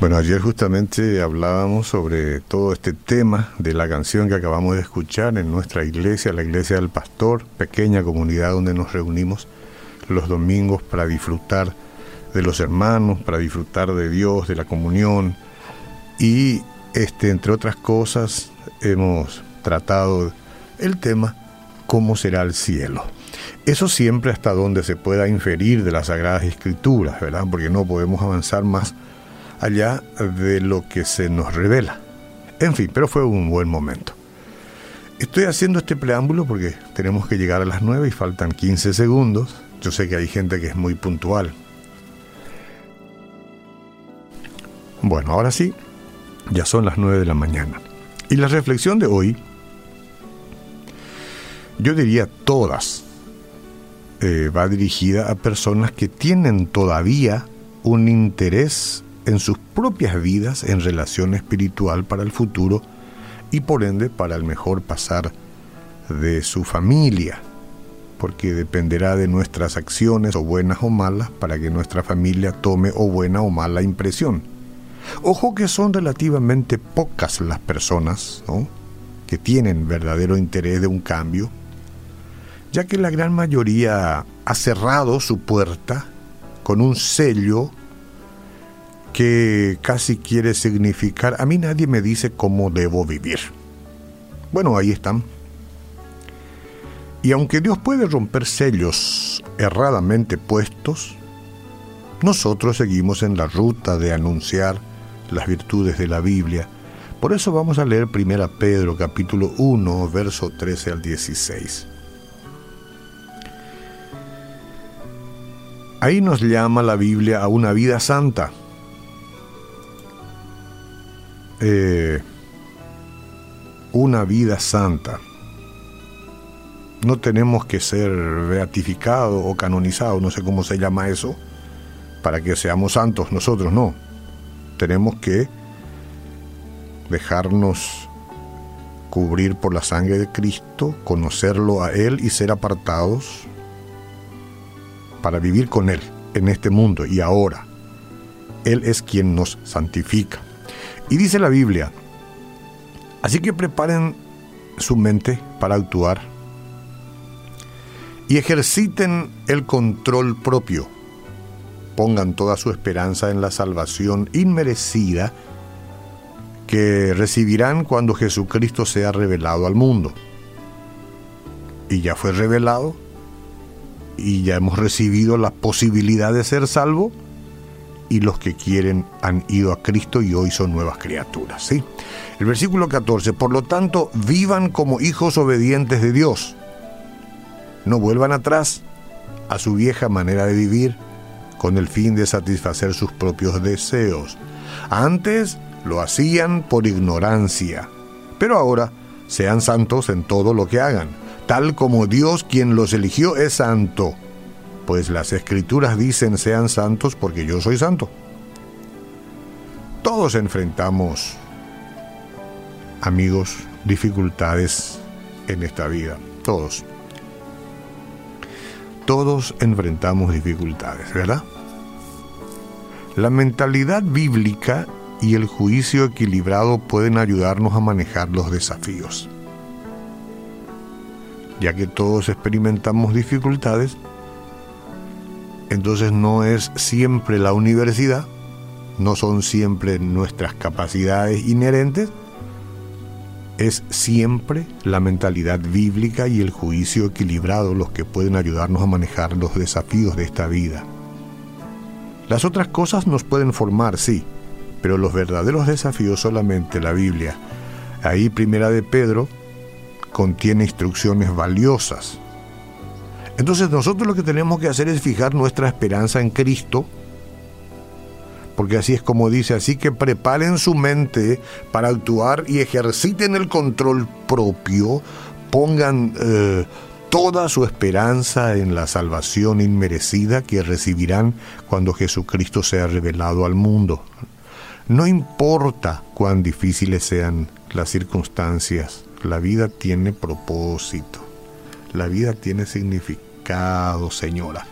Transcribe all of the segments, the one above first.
Bueno, ayer justamente hablábamos sobre todo este tema de la canción que acabamos de escuchar en nuestra iglesia, la iglesia del pastor, pequeña comunidad donde nos reunimos los domingos para disfrutar de los hermanos, para disfrutar de Dios, de la comunión y este entre otras cosas hemos tratado el tema cómo será el cielo. Eso siempre hasta donde se pueda inferir de las sagradas escrituras, ¿verdad? Porque no podemos avanzar más allá de lo que se nos revela. En fin, pero fue un buen momento. Estoy haciendo este preámbulo porque tenemos que llegar a las 9 y faltan 15 segundos. Yo sé que hay gente que es muy puntual. Bueno, ahora sí, ya son las 9 de la mañana. Y la reflexión de hoy, yo diría todas, eh, va dirigida a personas que tienen todavía un interés en sus propias vidas en relación espiritual para el futuro y por ende para el mejor pasar de su familia, porque dependerá de nuestras acciones o buenas o malas para que nuestra familia tome o buena o mala impresión. Ojo que son relativamente pocas las personas que tienen verdadero interés de un cambio, ya que la gran mayoría ha cerrado su puerta con un sello que casi quiere significar, a mí nadie me dice cómo debo vivir. Bueno, ahí están. Y aunque Dios puede romper sellos erradamente puestos, nosotros seguimos en la ruta de anunciar las virtudes de la Biblia. Por eso vamos a leer 1 Pedro capítulo 1, verso 13 al 16. Ahí nos llama la Biblia a una vida santa eh, una vida santa. No tenemos que ser beatificados o canonizados, no sé cómo se llama eso, para que seamos santos nosotros, no. Tenemos que dejarnos cubrir por la sangre de Cristo, conocerlo a Él y ser apartados para vivir con Él en este mundo y ahora. Él es quien nos santifica. Y dice la Biblia, así que preparen su mente para actuar y ejerciten el control propio. Pongan toda su esperanza en la salvación inmerecida que recibirán cuando Jesucristo sea revelado al mundo. Y ya fue revelado y ya hemos recibido la posibilidad de ser salvo y los que quieren han ido a Cristo y hoy son nuevas criaturas. ¿sí? El versículo 14, por lo tanto, vivan como hijos obedientes de Dios. No vuelvan atrás a su vieja manera de vivir con el fin de satisfacer sus propios deseos. Antes lo hacían por ignorancia, pero ahora sean santos en todo lo que hagan, tal como Dios quien los eligió es santo pues las escrituras dicen sean santos porque yo soy santo. Todos enfrentamos, amigos, dificultades en esta vida, todos. Todos enfrentamos dificultades, ¿verdad? La mentalidad bíblica y el juicio equilibrado pueden ayudarnos a manejar los desafíos. Ya que todos experimentamos dificultades, entonces no es siempre la universidad, no son siempre nuestras capacidades inherentes, es siempre la mentalidad bíblica y el juicio equilibrado los que pueden ayudarnos a manejar los desafíos de esta vida. Las otras cosas nos pueden formar, sí, pero los verdaderos desafíos solamente la Biblia. Ahí Primera de Pedro contiene instrucciones valiosas entonces nosotros lo que tenemos que hacer es fijar nuestra esperanza en Cristo, porque así es como dice, así que preparen su mente para actuar y ejerciten el control propio, pongan eh, toda su esperanza en la salvación inmerecida que recibirán cuando Jesucristo sea revelado al mundo. No importa cuán difíciles sean las circunstancias, la vida tiene propósito, la vida tiene significado Señora,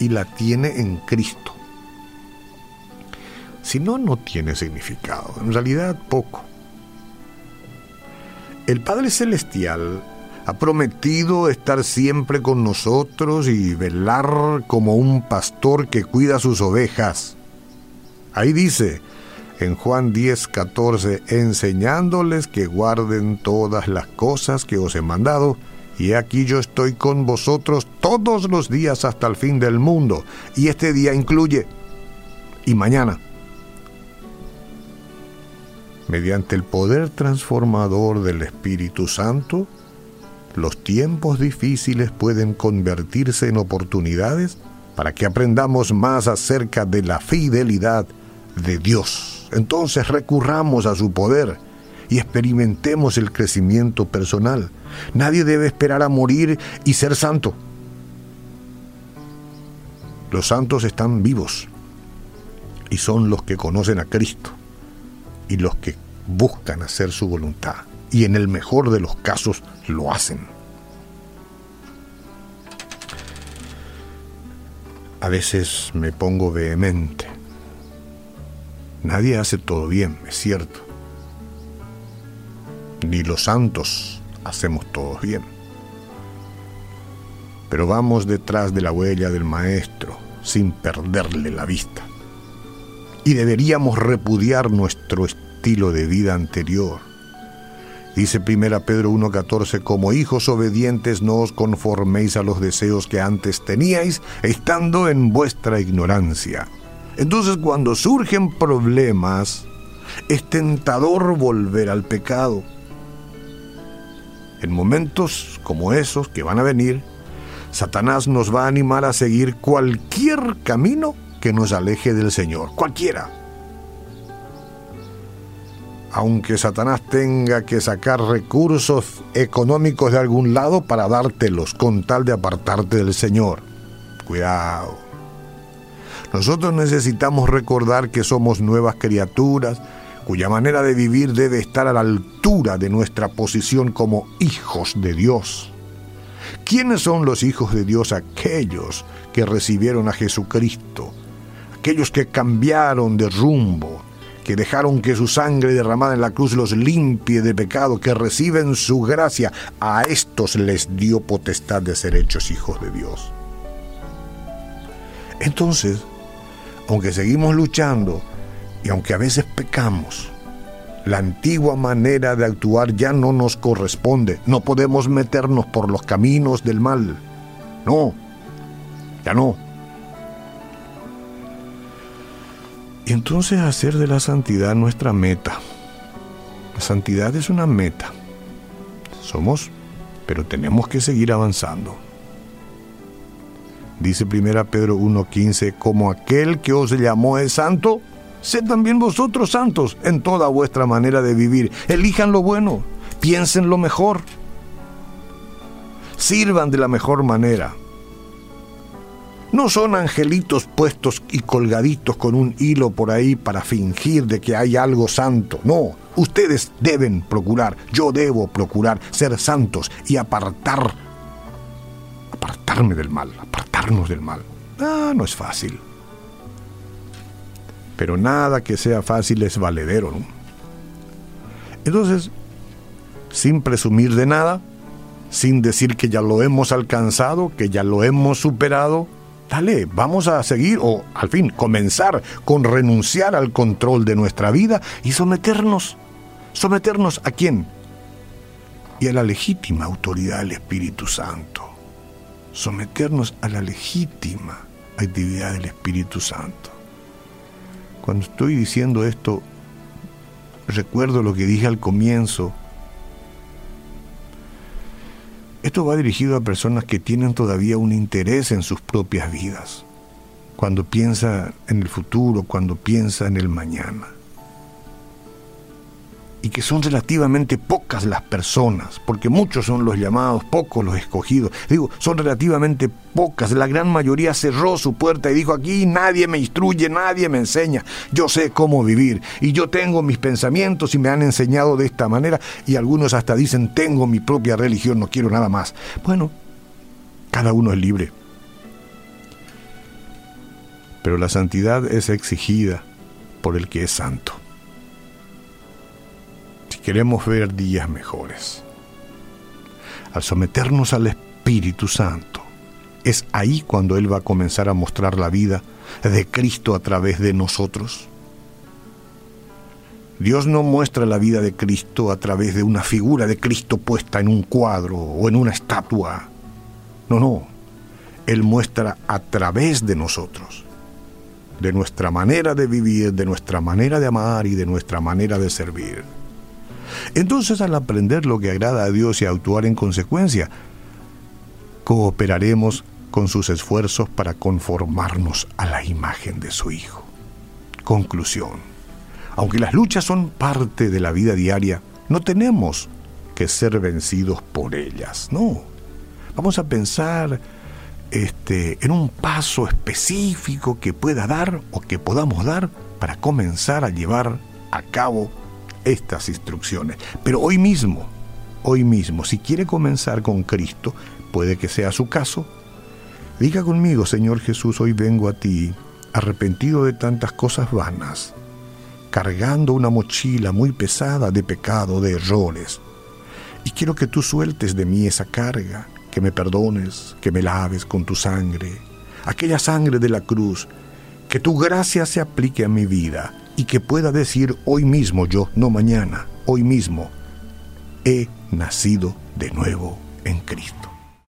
y la tiene en Cristo. Si no, no tiene significado. En realidad, poco. El Padre Celestial ha prometido estar siempre con nosotros y velar como un pastor que cuida sus ovejas. Ahí dice, en Juan 10, 14, enseñándoles que guarden todas las cosas que os he mandado, y aquí yo estoy con vosotros todos los días hasta el fin del mundo, y este día incluye, y mañana. Mediante el poder transformador del Espíritu Santo, los tiempos difíciles pueden convertirse en oportunidades para que aprendamos más acerca de la fidelidad de Dios entonces recurramos a su poder y experimentemos el crecimiento personal. Nadie debe esperar a morir y ser santo. Los santos están vivos y son los que conocen a Cristo y los que buscan hacer su voluntad y en el mejor de los casos lo hacen. A veces me pongo vehemente Nadie hace todo bien, es cierto. Ni los santos hacemos todos bien. Pero vamos detrás de la huella del Maestro sin perderle la vista. Y deberíamos repudiar nuestro estilo de vida anterior. Dice 1 Pedro 1.14, como hijos obedientes no os conforméis a los deseos que antes teníais, estando en vuestra ignorancia entonces cuando surgen problemas, es tentador volver al pecado. En momentos como esos que van a venir, Satanás nos va a animar a seguir cualquier camino que nos aleje del Señor, cualquiera. Aunque Satanás tenga que sacar recursos económicos de algún lado para dártelos con tal de apartarte del Señor. Cuidado. Nosotros necesitamos recordar que somos nuevas criaturas, cuya manera de vivir debe estar a la altura de nuestra posición como hijos de Dios. ¿Quiénes son los hijos de Dios? Aquellos que recibieron a Jesucristo, aquellos que cambiaron de rumbo, que dejaron que su sangre derramada en la cruz los limpie de pecado, que reciben su gracia, a estos les dio potestad de ser hechos hijos de Dios. Entonces, aunque seguimos luchando y aunque a veces pecamos, la antigua manera de actuar ya no nos corresponde. No podemos meternos por los caminos del mal. No, ya no. Y entonces hacer de la santidad nuestra meta. La santidad es una meta. Somos, pero tenemos que seguir avanzando. Dice 1 Pedro 1.15, como aquel que os llamó es santo, sed también vosotros santos en toda vuestra manera de vivir. Elijan lo bueno, piensen lo mejor, sirvan de la mejor manera. No son angelitos puestos y colgaditos con un hilo por ahí para fingir de que hay algo santo. No, ustedes deben procurar, yo debo procurar ser santos y apartar, apartarme del mal, del mal. Ah, no es fácil. Pero nada que sea fácil es valedero, Entonces, sin presumir de nada, sin decir que ya lo hemos alcanzado, que ya lo hemos superado, dale, vamos a seguir o al fin comenzar con renunciar al control de nuestra vida y someternos. ¿Someternos a quién? Y a la legítima autoridad del Espíritu Santo someternos a la legítima actividad del Espíritu Santo. Cuando estoy diciendo esto, recuerdo lo que dije al comienzo. Esto va dirigido a personas que tienen todavía un interés en sus propias vidas, cuando piensa en el futuro, cuando piensa en el mañana y que son relativamente pocas las personas, porque muchos son los llamados, pocos los escogidos. Digo, son relativamente pocas. La gran mayoría cerró su puerta y dijo, aquí nadie me instruye, nadie me enseña. Yo sé cómo vivir y yo tengo mis pensamientos y me han enseñado de esta manera y algunos hasta dicen, tengo mi propia religión, no quiero nada más. Bueno, cada uno es libre. Pero la santidad es exigida por el que es santo. Queremos ver días mejores, al someternos al Espíritu Santo, es ahí cuando Él va a comenzar a mostrar la vida de Cristo a través de nosotros. Dios no muestra la vida de Cristo a través de una figura de Cristo puesta en un cuadro o en una estatua. No, no. Él muestra a través de nosotros, de nuestra manera de vivir, de nuestra manera de amar y de nuestra manera de servir. Entonces al aprender lo que agrada a Dios y actuar en consecuencia, cooperaremos con sus esfuerzos para conformarnos a la imagen de su Hijo. Conclusión. Aunque las luchas son parte de la vida diaria, no tenemos que ser vencidos por ellas, no. Vamos a pensar este, en un paso específico que pueda dar o que podamos dar para comenzar a llevar a cabo estas instrucciones. Pero hoy mismo, hoy mismo, si quiere comenzar con Cristo, puede que sea su caso, diga conmigo, Señor Jesús, hoy vengo a ti, arrepentido de tantas cosas vanas, cargando una mochila muy pesada de pecado, de errores, y quiero que tú sueltes de mí esa carga, que me perdones, que me laves con tu sangre, aquella sangre de la cruz, que tu gracia se aplique a mi vida y que pueda decir hoy mismo yo, no mañana, hoy mismo, he nacido de nuevo en Cristo.